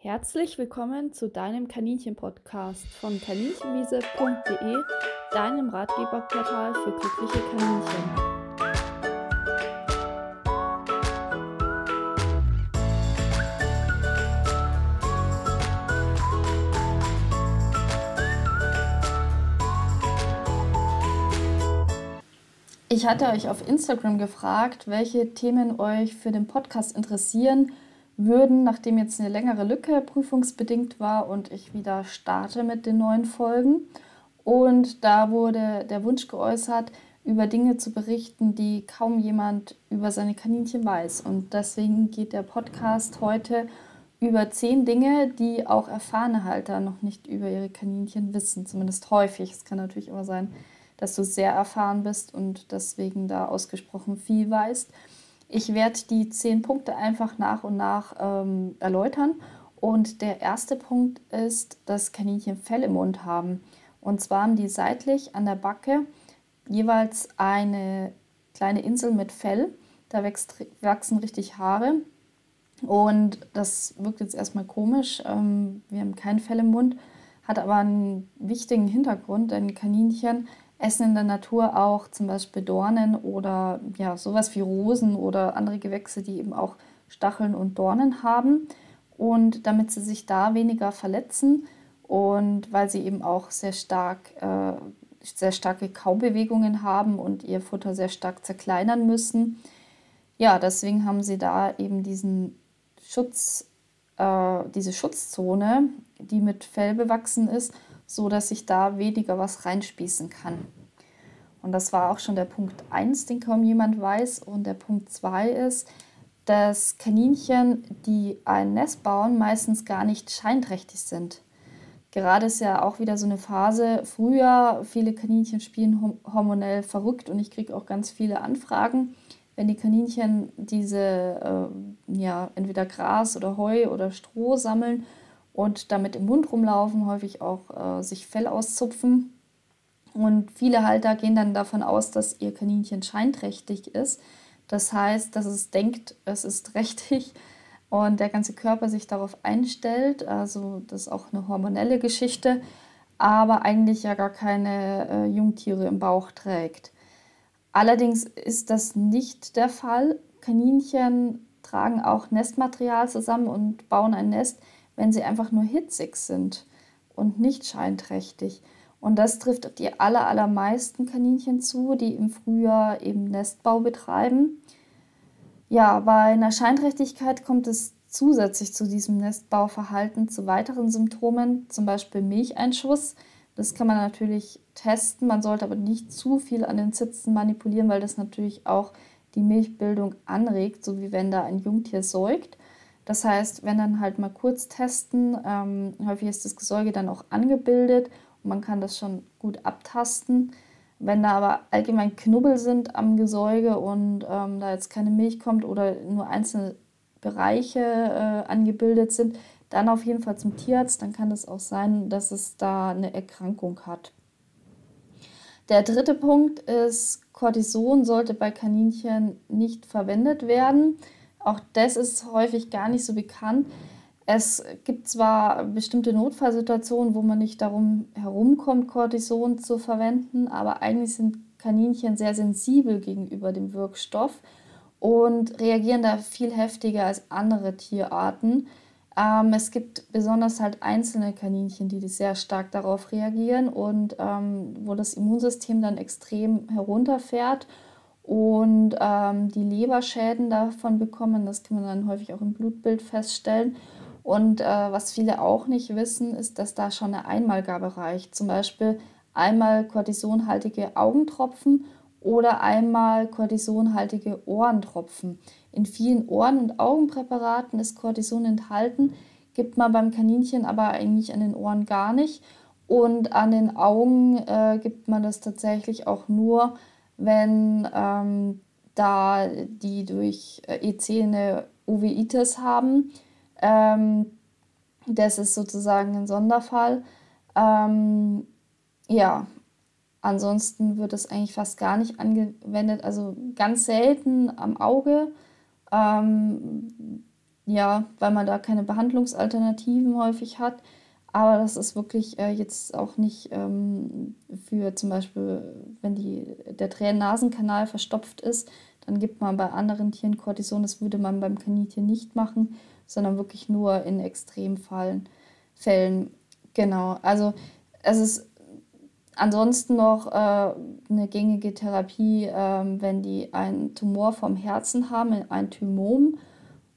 Herzlich willkommen zu deinem Kaninchen-Podcast von kaninchenwiese.de, deinem Ratgeberportal für glückliche Kaninchen. Ich hatte euch auf Instagram gefragt, welche Themen euch für den Podcast interessieren würden, nachdem jetzt eine längere Lücke prüfungsbedingt war und ich wieder starte mit den neuen Folgen. Und da wurde der Wunsch geäußert, über Dinge zu berichten, die kaum jemand über seine Kaninchen weiß. Und deswegen geht der Podcast heute über zehn Dinge, die auch erfahrene Halter noch nicht über ihre Kaninchen wissen, zumindest häufig. Es kann natürlich immer sein, dass du sehr erfahren bist und deswegen da ausgesprochen viel weißt. Ich werde die zehn Punkte einfach nach und nach ähm, erläutern. Und der erste Punkt ist, dass Kaninchen Fell im Mund haben. Und zwar haben die seitlich an der Backe jeweils eine kleine Insel mit Fell. Da wächst, wachsen richtig Haare. Und das wirkt jetzt erstmal komisch. Ähm, wir haben kein Fell im Mund, hat aber einen wichtigen Hintergrund, denn Kaninchen essen in der Natur auch zum Beispiel Dornen oder ja, sowas wie Rosen oder andere Gewächse, die eben auch Stacheln und Dornen haben. Und damit sie sich da weniger verletzen und weil sie eben auch sehr stark, äh, sehr starke Kaubewegungen haben und ihr Futter sehr stark zerkleinern müssen. Ja, deswegen haben sie da eben diesen Schutz, äh, diese Schutzzone, die mit Fell bewachsen ist so dass ich da weniger was reinspießen kann. Und das war auch schon der Punkt 1, den kaum jemand weiß. Und der Punkt 2 ist, dass Kaninchen, die ein Nest bauen, meistens gar nicht scheinträchtig sind. Gerade ist ja auch wieder so eine Phase. Früher, viele Kaninchen spielen hormonell verrückt und ich kriege auch ganz viele Anfragen, wenn die Kaninchen diese, äh, ja, entweder Gras oder Heu oder Stroh sammeln und damit im Mund rumlaufen, häufig auch äh, sich Fell auszupfen. Und viele Halter gehen dann davon aus, dass ihr Kaninchen scheinträchtig ist. Das heißt, dass es denkt, es ist trächtig und der ganze Körper sich darauf einstellt. Also das ist auch eine hormonelle Geschichte, aber eigentlich ja gar keine äh, Jungtiere im Bauch trägt. Allerdings ist das nicht der Fall. Kaninchen tragen auch Nestmaterial zusammen und bauen ein Nest, wenn sie einfach nur hitzig sind und nicht scheinträchtig. Und das trifft auf die aller, allermeisten Kaninchen zu, die im Frühjahr eben Nestbau betreiben. Ja, bei einer Scheinträchtigkeit kommt es zusätzlich zu diesem Nestbauverhalten zu weiteren Symptomen, zum Beispiel Milcheinschuss. Das kann man natürlich testen, man sollte aber nicht zu viel an den Zitzen manipulieren, weil das natürlich auch die Milchbildung anregt, so wie wenn da ein Jungtier säugt. Das heißt, wenn dann halt mal kurz testen, ähm, häufig ist das Gesäuge dann auch angebildet und man kann das schon gut abtasten. Wenn da aber allgemein Knubbel sind am Gesäuge und ähm, da jetzt keine Milch kommt oder nur einzelne Bereiche äh, angebildet sind, dann auf jeden Fall zum Tierarzt. Dann kann es auch sein, dass es da eine Erkrankung hat. Der dritte Punkt ist, Cortison sollte bei Kaninchen nicht verwendet werden. Auch das ist häufig gar nicht so bekannt. Es gibt zwar bestimmte Notfallsituationen, wo man nicht darum herumkommt, Cortison zu verwenden, aber eigentlich sind Kaninchen sehr sensibel gegenüber dem Wirkstoff und reagieren da viel heftiger als andere Tierarten. Ähm, es gibt besonders halt einzelne Kaninchen, die sehr stark darauf reagieren und ähm, wo das Immunsystem dann extrem herunterfährt und ähm, die Leberschäden davon bekommen. Das kann man dann häufig auch im Blutbild feststellen. Und äh, was viele auch nicht wissen, ist, dass da schon eine Einmalgabe reicht. Zum Beispiel einmal kortisonhaltige Augentropfen oder einmal kortisonhaltige Ohrentropfen. In vielen Ohren- und Augenpräparaten ist Cortison enthalten, gibt man beim Kaninchen aber eigentlich an den Ohren gar nicht. Und an den Augen äh, gibt man das tatsächlich auch nur, wenn ähm, da die durch äh, EC eine Uveitis haben. Ähm, das ist sozusagen ein Sonderfall. Ähm, ja, ansonsten wird es eigentlich fast gar nicht angewendet, also ganz selten am Auge. Ähm, ja, weil man da keine Behandlungsalternativen häufig hat. Aber das ist wirklich äh, jetzt auch nicht ähm, für zum Beispiel, wenn die, der Tränen-Nasenkanal verstopft ist, dann gibt man bei anderen Tieren Cortison. Das würde man beim Kaninchen nicht machen, sondern wirklich nur in Extremfällen. Fällen. Genau, also es ist ansonsten noch äh, eine gängige Therapie, äh, wenn die einen Tumor vom Herzen haben, ein Thymom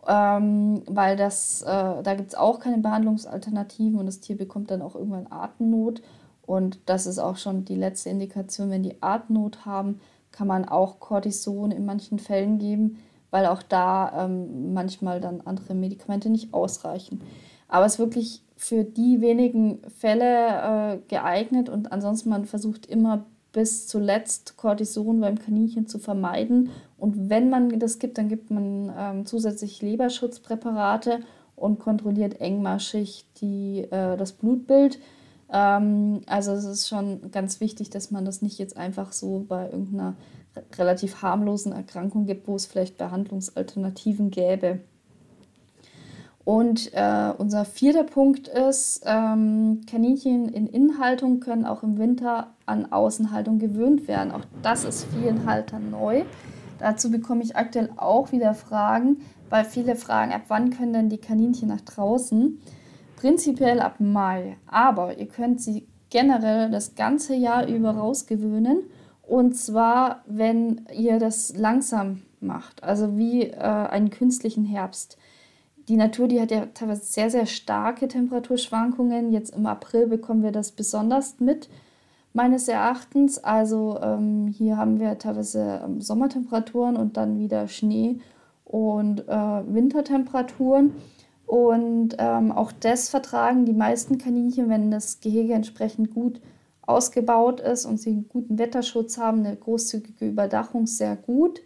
ähm, weil das, äh, da gibt es auch keine Behandlungsalternativen und das Tier bekommt dann auch irgendwann Atemnot. Und das ist auch schon die letzte Indikation, wenn die Atemnot haben, kann man auch Cortison in manchen Fällen geben, weil auch da ähm, manchmal dann andere Medikamente nicht ausreichen. Aber es ist wirklich für die wenigen Fälle äh, geeignet und ansonsten man versucht immer bis zuletzt Cortison beim Kaninchen zu vermeiden. Und wenn man das gibt, dann gibt man ähm, zusätzlich Leberschutzpräparate und kontrolliert engmaschig die, äh, das Blutbild. Ähm, also es ist schon ganz wichtig, dass man das nicht jetzt einfach so bei irgendeiner relativ harmlosen Erkrankung gibt, wo es vielleicht Behandlungsalternativen gäbe. Und äh, unser vierter Punkt ist, ähm, Kaninchen in Innenhaltung können auch im Winter an Außenhaltung gewöhnt werden. Auch das ist vielen Haltern neu. Dazu bekomme ich aktuell auch wieder Fragen, weil viele fragen, ab wann können denn die Kaninchen nach draußen? Prinzipiell ab Mai. Aber ihr könnt sie generell das ganze Jahr über rausgewöhnen. Und zwar, wenn ihr das langsam macht, also wie äh, einen künstlichen Herbst die Natur, die hat ja teilweise sehr, sehr starke Temperaturschwankungen. Jetzt im April bekommen wir das besonders mit, meines Erachtens. Also ähm, hier haben wir teilweise ähm, Sommertemperaturen und dann wieder Schnee und äh, Wintertemperaturen. Und ähm, auch das vertragen die meisten Kaninchen, wenn das Gehege entsprechend gut ausgebaut ist und sie einen guten Wetterschutz haben, eine großzügige Überdachung sehr gut.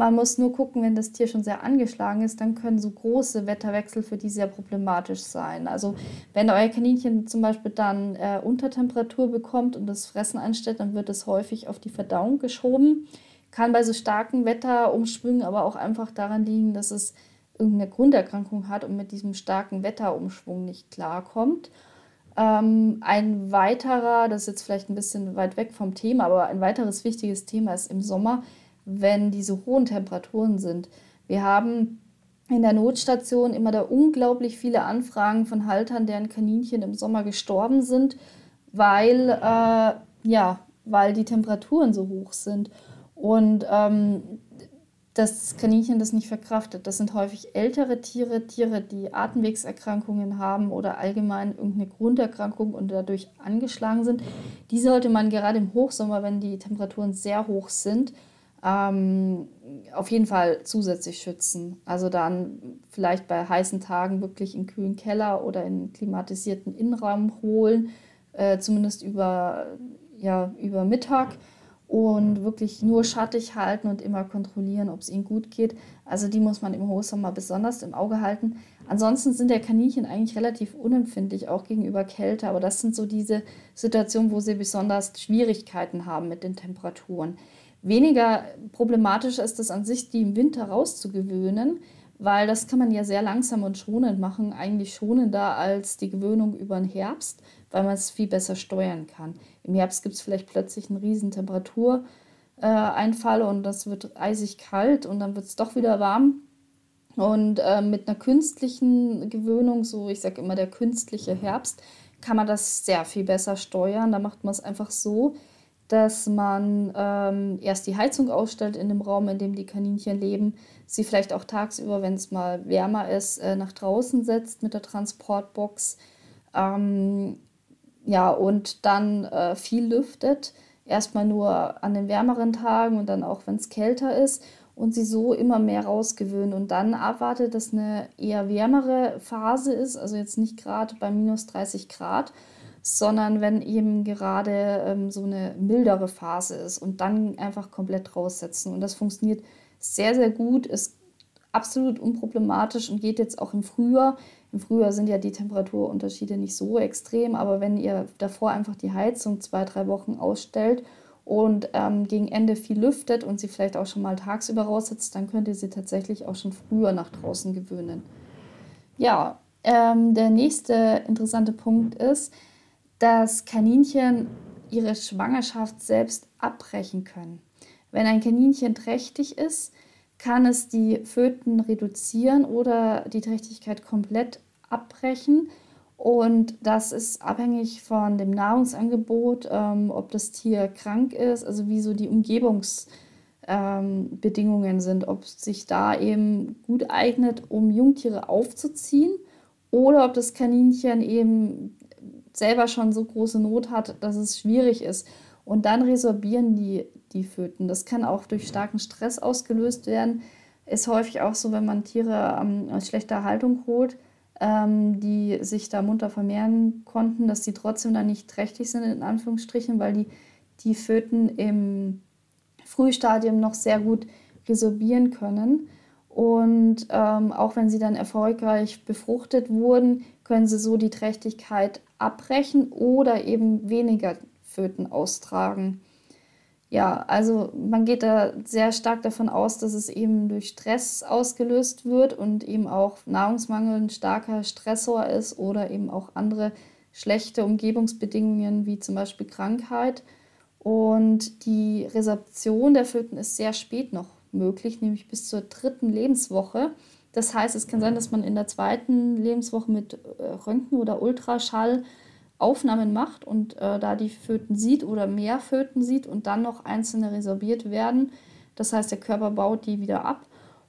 Man muss nur gucken, wenn das Tier schon sehr angeschlagen ist, dann können so große Wetterwechsel für die sehr problematisch sein. Also wenn euer Kaninchen zum Beispiel dann äh, Untertemperatur bekommt und das Fressen einstellt, dann wird es häufig auf die Verdauung geschoben. Kann bei so starken Wetterumschwüngen aber auch einfach daran liegen, dass es irgendeine Grunderkrankung hat und mit diesem starken Wetterumschwung nicht klarkommt. Ähm, ein weiterer, das ist jetzt vielleicht ein bisschen weit weg vom Thema, aber ein weiteres wichtiges Thema ist im Sommer, wenn diese hohen Temperaturen sind. Wir haben in der Notstation immer da unglaublich viele Anfragen von Haltern, deren Kaninchen im Sommer gestorben sind, weil, äh, ja, weil die Temperaturen so hoch sind. Und ähm, das Kaninchen das nicht verkraftet. Das sind häufig ältere Tiere, Tiere, die Atemwegserkrankungen haben oder allgemein irgendeine Grunderkrankung und dadurch angeschlagen sind. Die sollte man gerade im Hochsommer, wenn die Temperaturen sehr hoch sind, ähm, auf jeden Fall zusätzlich schützen. Also dann vielleicht bei heißen Tagen wirklich in kühlen Keller oder in klimatisierten Innenraum holen, äh, zumindest über, ja, über Mittag und wirklich nur schattig halten und immer kontrollieren, ob es ihnen gut geht. Also die muss man im Hochsommer besonders im Auge halten. Ansonsten sind der Kaninchen eigentlich relativ unempfindlich, auch gegenüber Kälte, aber das sind so diese Situationen, wo sie besonders Schwierigkeiten haben mit den Temperaturen. Weniger problematisch ist es an sich, die im Winter rauszugewöhnen, weil das kann man ja sehr langsam und schonend machen, eigentlich schonender als die Gewöhnung über den Herbst, weil man es viel besser steuern kann. Im Herbst gibt es vielleicht plötzlich einen riesen Temperatureinfall äh, und das wird eisig kalt und dann wird es doch wieder warm. Und äh, mit einer künstlichen Gewöhnung, so ich sage immer der künstliche Herbst, kann man das sehr viel besser steuern. Da macht man es einfach so, dass man ähm, erst die Heizung ausstellt in dem Raum, in dem die Kaninchen leben, sie vielleicht auch tagsüber, wenn es mal wärmer ist, äh, nach draußen setzt mit der Transportbox. Ähm, ja, und dann äh, viel lüftet. Erstmal nur an den wärmeren Tagen und dann auch, wenn es kälter ist. Und sie so immer mehr rausgewöhnen und dann abwartet, dass eine eher wärmere Phase ist, also jetzt nicht gerade bei minus 30 Grad, sondern wenn eben gerade ähm, so eine mildere Phase ist und dann einfach komplett raussetzen. Und das funktioniert sehr, sehr gut, ist absolut unproblematisch und geht jetzt auch im Frühjahr. Im Frühjahr sind ja die Temperaturunterschiede nicht so extrem, aber wenn ihr davor einfach die Heizung zwei, drei Wochen ausstellt und ähm, gegen Ende viel lüftet und sie vielleicht auch schon mal tagsüber raussetzt, dann könnt ihr sie tatsächlich auch schon früher nach draußen gewöhnen. Ja, ähm, der nächste interessante Punkt ist, dass Kaninchen ihre Schwangerschaft selbst abbrechen können. Wenn ein Kaninchen trächtig ist, kann es die Föten reduzieren oder die Trächtigkeit komplett abbrechen. Und das ist abhängig von dem Nahrungsangebot, ähm, ob das Tier krank ist, also wie so die Umgebungsbedingungen ähm, sind, ob es sich da eben gut eignet, um Jungtiere aufzuziehen oder ob das Kaninchen eben selber schon so große Not hat, dass es schwierig ist. Und dann resorbieren die, die Föten. Das kann auch durch starken Stress ausgelöst werden. Ist häufig auch so, wenn man Tiere ähm, aus schlechter Haltung holt, ähm, die sich da munter vermehren konnten, dass die trotzdem dann nicht trächtig sind, in Anführungsstrichen, weil die, die Föten im Frühstadium noch sehr gut resorbieren können. Und ähm, auch wenn sie dann erfolgreich befruchtet wurden, können sie so die Trächtigkeit abbrechen oder eben weniger Föten austragen. Ja, also man geht da sehr stark davon aus, dass es eben durch Stress ausgelöst wird und eben auch Nahrungsmangel ein starker Stressor ist oder eben auch andere schlechte Umgebungsbedingungen wie zum Beispiel Krankheit. Und die Resorption der Föten ist sehr spät noch möglich, nämlich bis zur dritten Lebenswoche. Das heißt, es kann sein, dass man in der zweiten Lebenswoche mit äh, Röntgen oder Ultraschall Aufnahmen macht und äh, da die Föten sieht oder mehr Föten sieht und dann noch einzelne resorbiert werden. Das heißt, der Körper baut die wieder ab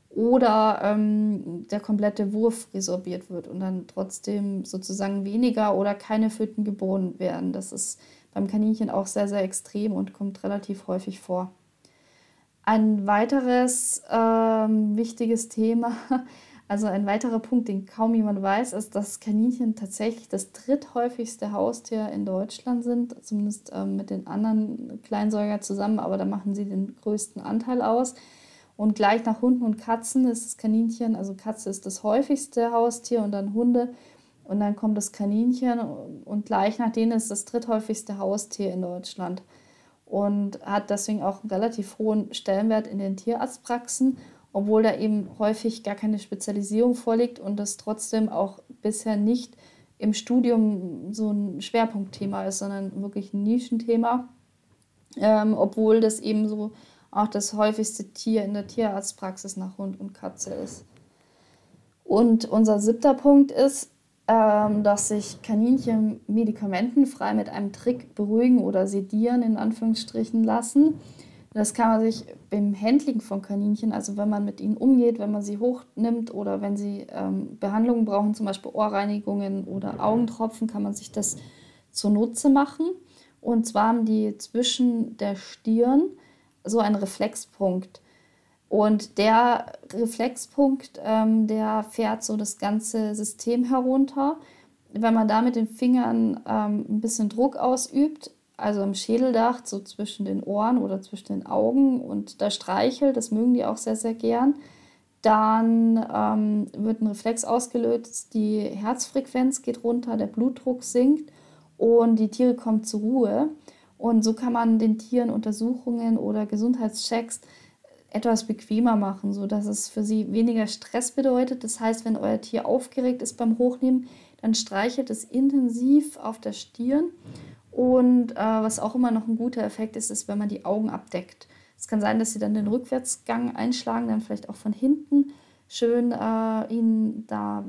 oder ähm, der komplette Wurf resorbiert wird und dann trotzdem sozusagen weniger oder keine Föten geboren werden. Das ist beim Kaninchen auch sehr, sehr extrem und kommt relativ häufig vor. Ein weiteres ähm, wichtiges Thema, also ein weiterer Punkt, den kaum jemand weiß, ist, dass Kaninchen tatsächlich das dritthäufigste Haustier in Deutschland sind, zumindest ähm, mit den anderen Kleinsäugern zusammen, aber da machen sie den größten Anteil aus. Und gleich nach Hunden und Katzen ist das Kaninchen, also Katze ist das häufigste Haustier und dann Hunde und dann kommt das Kaninchen und gleich nach denen ist das dritthäufigste Haustier in Deutschland und hat deswegen auch einen relativ hohen Stellenwert in den Tierarztpraxen, obwohl da eben häufig gar keine Spezialisierung vorliegt und das trotzdem auch bisher nicht im Studium so ein Schwerpunktthema ist, sondern wirklich ein Nischenthema, ähm, obwohl das eben so auch das häufigste Tier in der Tierarztpraxis nach Hund und Katze ist. Und unser siebter Punkt ist, ähm, dass sich Kaninchen medikamentenfrei mit einem Trick beruhigen oder sedieren, in Anführungsstrichen, lassen. Das kann man sich beim Handling von Kaninchen, also wenn man mit ihnen umgeht, wenn man sie hochnimmt oder wenn sie ähm, Behandlungen brauchen, zum Beispiel Ohrreinigungen oder Augentropfen, kann man sich das zunutze machen. Und zwar haben die zwischen der Stirn so einen Reflexpunkt. Und der Reflexpunkt, ähm, der fährt so das ganze System herunter. Wenn man da mit den Fingern ähm, ein bisschen Druck ausübt, also im Schädeldach, so zwischen den Ohren oder zwischen den Augen und da streichelt, das mögen die auch sehr, sehr gern, dann ähm, wird ein Reflex ausgelöst, die Herzfrequenz geht runter, der Blutdruck sinkt und die Tiere kommen zur Ruhe. Und so kann man den Tieren Untersuchungen oder Gesundheitschecks etwas bequemer machen, sodass es für sie weniger Stress bedeutet. Das heißt, wenn euer Tier aufgeregt ist beim Hochnehmen, dann streichelt es intensiv auf der Stirn. Und äh, was auch immer noch ein guter Effekt ist, ist, wenn man die Augen abdeckt. Es kann sein, dass sie dann den Rückwärtsgang einschlagen, dann vielleicht auch von hinten schön äh, ihnen da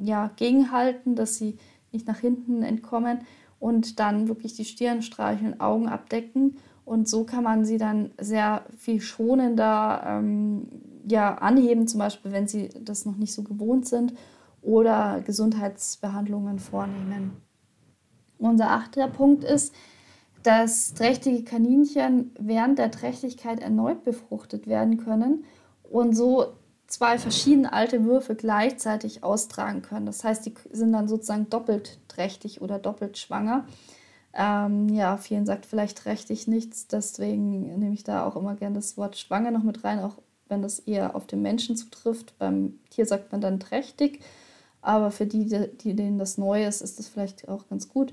ja, gegenhalten, dass sie nicht nach hinten entkommen und dann wirklich die Stirn streicheln, Augen abdecken und so kann man sie dann sehr viel schonender ähm, ja, anheben, zum Beispiel, wenn sie das noch nicht so gewohnt sind oder Gesundheitsbehandlungen vornehmen. Unser achter Punkt ist, dass trächtige Kaninchen während der Trächtigkeit erneut befruchtet werden können und so zwei verschiedene alte Würfe gleichzeitig austragen können. Das heißt, die sind dann sozusagen doppelt trächtig oder doppelt schwanger. Ähm, ja, vielen sagt vielleicht ich nichts, deswegen nehme ich da auch immer gerne das Wort schwanger noch mit rein, auch wenn das eher auf den Menschen zutrifft. Beim Tier sagt man dann trächtig, aber für die, die denen das neu ist, ist das vielleicht auch ganz gut.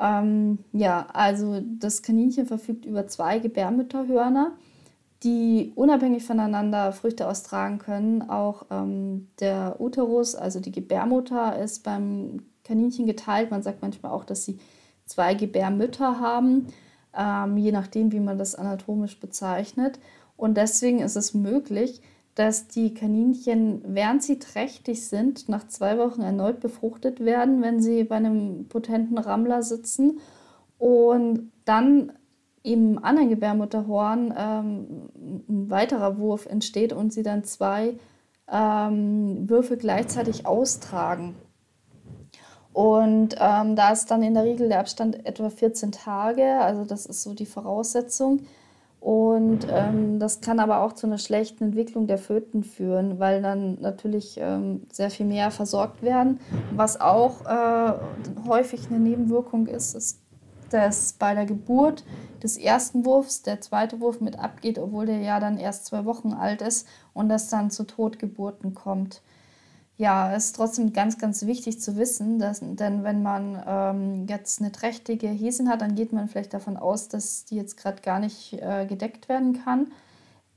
Ähm, ja, also das Kaninchen verfügt über zwei Gebärmütterhörner, die unabhängig voneinander Früchte austragen können. Auch ähm, der Uterus, also die Gebärmutter, ist beim Kaninchen geteilt. Man sagt manchmal auch, dass sie zwei Gebärmütter haben, ähm, je nachdem, wie man das anatomisch bezeichnet. Und deswegen ist es möglich, dass die Kaninchen, während sie trächtig sind, nach zwei Wochen erneut befruchtet werden, wenn sie bei einem potenten Rammler sitzen und dann im anderen Gebärmutterhorn ähm, ein weiterer Wurf entsteht und sie dann zwei ähm, Würfe gleichzeitig austragen. Und ähm, da ist dann in der Regel der Abstand etwa 14 Tage, also das ist so die Voraussetzung. Und ähm, das kann aber auch zu einer schlechten Entwicklung der Föten führen, weil dann natürlich ähm, sehr viel mehr versorgt werden. Was auch äh, häufig eine Nebenwirkung ist, ist, dass bei der Geburt des ersten Wurfs der zweite Wurf mit abgeht, obwohl der ja dann erst zwei Wochen alt ist und das dann zu Totgeburten kommt ja, es ist trotzdem ganz, ganz wichtig zu wissen, dass, denn wenn man ähm, jetzt eine trächtige Häsin hat, dann geht man vielleicht davon aus, dass die jetzt gerade gar nicht äh, gedeckt werden kann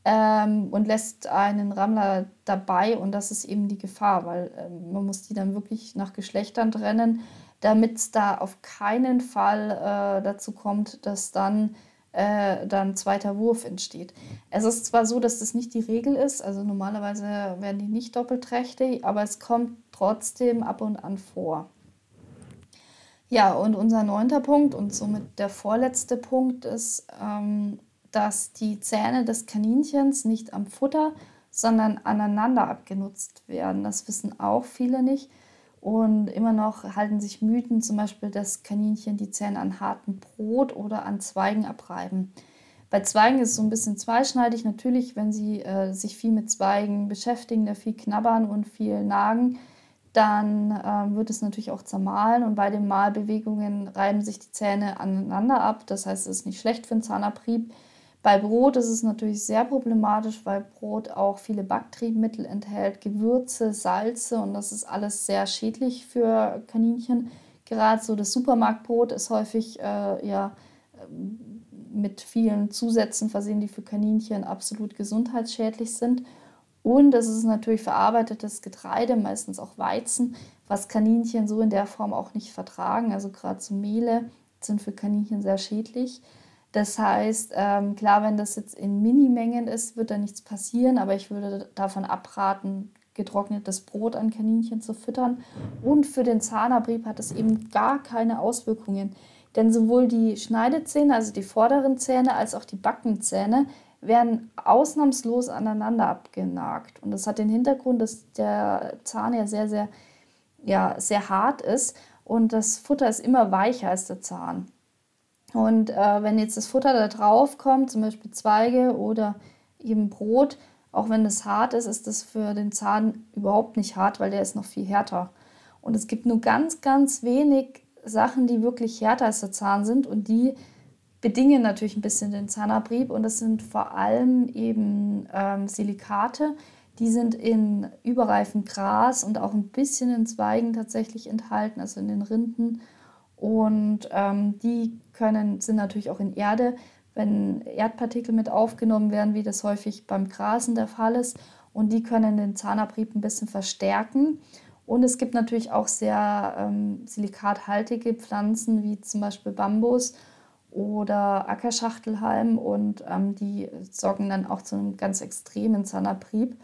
ähm, und lässt einen Rammler dabei und das ist eben die Gefahr, weil äh, man muss die dann wirklich nach Geschlechtern trennen, damit es da auf keinen Fall äh, dazu kommt, dass dann äh, dann zweiter Wurf entsteht. Es ist zwar so, dass das nicht die Regel ist, also normalerweise werden die nicht doppelträchtig, aber es kommt trotzdem ab und an vor. Ja, und unser neunter Punkt und somit der vorletzte Punkt ist, ähm, dass die Zähne des Kaninchens nicht am Futter, sondern aneinander abgenutzt werden. Das wissen auch viele nicht. Und immer noch halten sich Mythen, zum Beispiel, dass Kaninchen die Zähne an hartem Brot oder an Zweigen abreiben. Bei Zweigen ist es so ein bisschen zweischneidig. Natürlich, wenn sie äh, sich viel mit Zweigen beschäftigen, da viel knabbern und viel nagen, dann äh, wird es natürlich auch zermahlen. Und bei den Mahlbewegungen reiben sich die Zähne aneinander ab. Das heißt, es ist nicht schlecht für den Zahnabrieb. Bei Brot ist es natürlich sehr problematisch, weil Brot auch viele Backtriebmittel enthält, Gewürze, Salze und das ist alles sehr schädlich für Kaninchen. Gerade so das Supermarktbrot ist häufig äh, ja, mit vielen Zusätzen versehen, die für Kaninchen absolut gesundheitsschädlich sind. Und es ist natürlich verarbeitetes Getreide, meistens auch Weizen, was Kaninchen so in der Form auch nicht vertragen. Also gerade so Mehle sind für Kaninchen sehr schädlich. Das heißt, ähm, klar, wenn das jetzt in Minimengen ist, wird da nichts passieren, aber ich würde davon abraten, getrocknetes Brot an Kaninchen zu füttern. Und für den Zahnabrieb hat es eben gar keine Auswirkungen. Denn sowohl die Schneidezähne, also die vorderen Zähne, als auch die Backenzähne werden ausnahmslos aneinander abgenagt. Und das hat den Hintergrund, dass der Zahn ja sehr, sehr, ja, sehr hart ist und das Futter ist immer weicher als der Zahn. Und äh, wenn jetzt das Futter da drauf kommt, zum Beispiel Zweige oder eben Brot, auch wenn es hart ist, ist das für den Zahn überhaupt nicht hart, weil der ist noch viel härter. Und es gibt nur ganz, ganz wenig Sachen, die wirklich härter als der Zahn sind und die bedingen natürlich ein bisschen den Zahnabrieb und das sind vor allem eben ähm, Silikate. Die sind in überreifem Gras und auch ein bisschen in Zweigen tatsächlich enthalten, also in den Rinden und ähm, die können, sind natürlich auch in Erde, wenn Erdpartikel mit aufgenommen werden, wie das häufig beim Grasen der Fall ist. Und die können den Zahnabrieb ein bisschen verstärken. Und es gibt natürlich auch sehr ähm, silikathaltige Pflanzen, wie zum Beispiel Bambus oder Ackerschachtelhalm. Und ähm, die sorgen dann auch zu einem ganz extremen Zahnabrieb.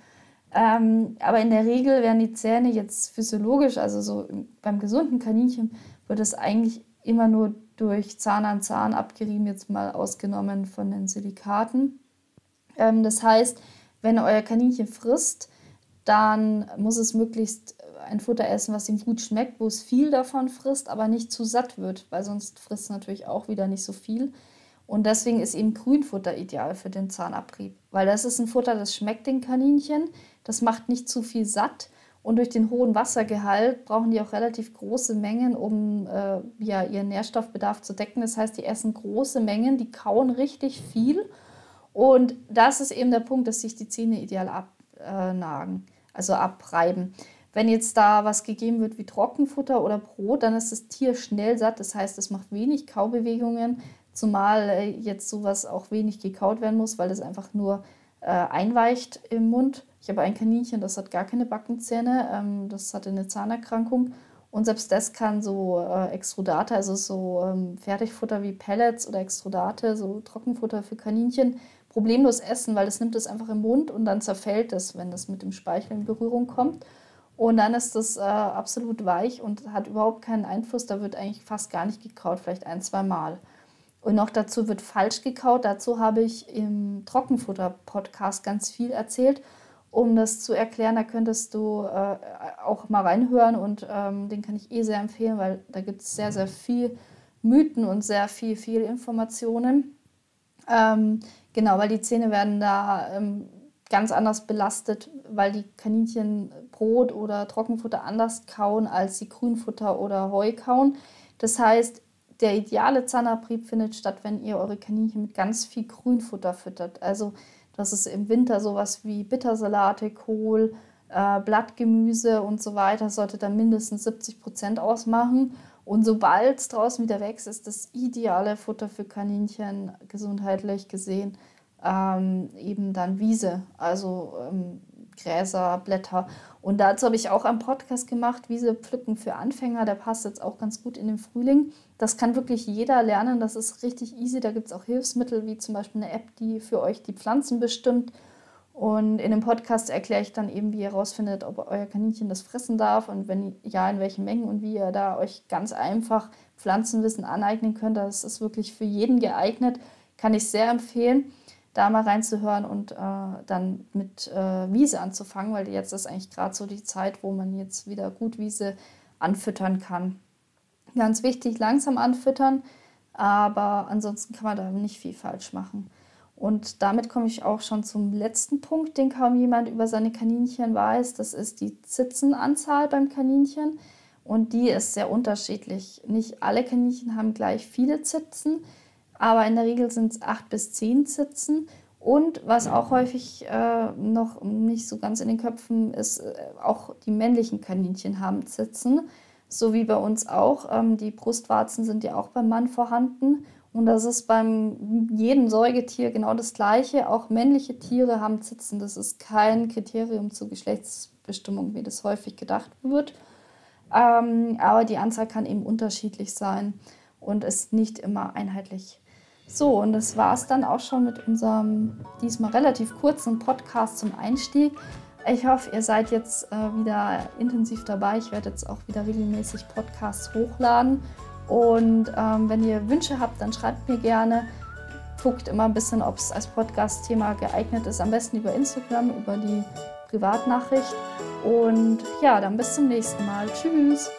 Ähm, aber in der Regel werden die Zähne jetzt physiologisch, also so beim gesunden Kaninchen, wird es eigentlich immer nur durch Zahn an Zahn abgerieben, jetzt mal ausgenommen von den Silikaten. Ähm, das heißt, wenn euer Kaninchen frisst, dann muss es möglichst ein Futter essen, was ihm gut schmeckt, wo es viel davon frisst, aber nicht zu satt wird, weil sonst frisst es natürlich auch wieder nicht so viel. Und deswegen ist eben Grünfutter ideal für den Zahnabrieb, weil das ist ein Futter, das schmeckt den Kaninchen, das macht nicht zu viel satt und durch den hohen Wassergehalt brauchen die auch relativ große Mengen, um äh, ja, ihren Nährstoffbedarf zu decken. Das heißt, die essen große Mengen, die kauen richtig viel. Und das ist eben der Punkt, dass sich die Zähne ideal abnagen, also abreiben. Wenn jetzt da was gegeben wird wie Trockenfutter oder Brot, dann ist das Tier schnell satt. Das heißt, es macht wenig Kaubewegungen. Zumal äh, jetzt sowas auch wenig gekaut werden muss, weil es einfach nur äh, einweicht im Mund. Ich habe ein Kaninchen, das hat gar keine Backenzähne, ähm, das hatte eine Zahnerkrankung. Und selbst das kann so äh, Extrudate, also so ähm, Fertigfutter wie Pellets oder Extrudate, so Trockenfutter für Kaninchen, problemlos essen, weil es nimmt es einfach im Mund und dann zerfällt es, wenn das mit dem Speichel in Berührung kommt. Und dann ist das äh, absolut weich und hat überhaupt keinen Einfluss. Da wird eigentlich fast gar nicht gekaut, vielleicht ein, zwei Mal. Und noch dazu wird falsch gekaut. Dazu habe ich im Trockenfutter-Podcast ganz viel erzählt, um das zu erklären. Da könntest du äh, auch mal reinhören und ähm, den kann ich eh sehr empfehlen, weil da gibt es sehr, sehr viel Mythen und sehr viel, viel Informationen. Ähm, genau, weil die Zähne werden da ähm, ganz anders belastet, weil die Kaninchen Brot oder Trockenfutter anders kauen, als sie Grünfutter oder Heu kauen. Das heißt, der ideale Zahnabrieb findet statt, wenn ihr eure Kaninchen mit ganz viel Grünfutter füttert. Also das ist im Winter sowas wie Bittersalate, Kohl, äh, Blattgemüse und so weiter, sollte dann mindestens 70 Prozent ausmachen. Und sobald es draußen wieder wächst, ist das ideale Futter für Kaninchen gesundheitlich gesehen ähm, eben dann Wiese, also ähm, Gräser, Blätter. Und dazu habe ich auch einen Podcast gemacht, Wiese pflücken für Anfänger. Der passt jetzt auch ganz gut in den Frühling. Das kann wirklich jeder lernen. Das ist richtig easy. Da gibt es auch Hilfsmittel, wie zum Beispiel eine App, die für euch die Pflanzen bestimmt. Und in dem Podcast erkläre ich dann eben, wie ihr herausfindet, ob euer Kaninchen das fressen darf und wenn ja, in welchen Mengen und wie ihr da euch ganz einfach Pflanzenwissen aneignen könnt. Das ist wirklich für jeden geeignet. Kann ich sehr empfehlen da mal reinzuhören und äh, dann mit äh, Wiese anzufangen, weil jetzt ist eigentlich gerade so die Zeit, wo man jetzt wieder gut Wiese anfüttern kann. Ganz wichtig, langsam anfüttern, aber ansonsten kann man da nicht viel falsch machen. Und damit komme ich auch schon zum letzten Punkt, den kaum jemand über seine Kaninchen weiß. Das ist die Zitzenanzahl beim Kaninchen. Und die ist sehr unterschiedlich. Nicht alle Kaninchen haben gleich viele Zitzen aber in der Regel sind es acht bis zehn Sitzen. Und was auch häufig äh, noch nicht so ganz in den Köpfen ist, äh, auch die männlichen Kaninchen haben Zitzen, so wie bei uns auch. Ähm, die Brustwarzen sind ja auch beim Mann vorhanden. Und das ist beim jedem Säugetier genau das Gleiche. Auch männliche Tiere haben Zitzen. Das ist kein Kriterium zur Geschlechtsbestimmung, wie das häufig gedacht wird. Ähm, aber die Anzahl kann eben unterschiedlich sein und ist nicht immer einheitlich. So, und das war es dann auch schon mit unserem diesmal relativ kurzen Podcast zum Einstieg. Ich hoffe, ihr seid jetzt äh, wieder intensiv dabei. Ich werde jetzt auch wieder regelmäßig Podcasts hochladen. Und ähm, wenn ihr Wünsche habt, dann schreibt mir gerne. Guckt immer ein bisschen, ob es als Podcast-Thema geeignet ist. Am besten über Instagram, über die Privatnachricht. Und ja, dann bis zum nächsten Mal. Tschüss.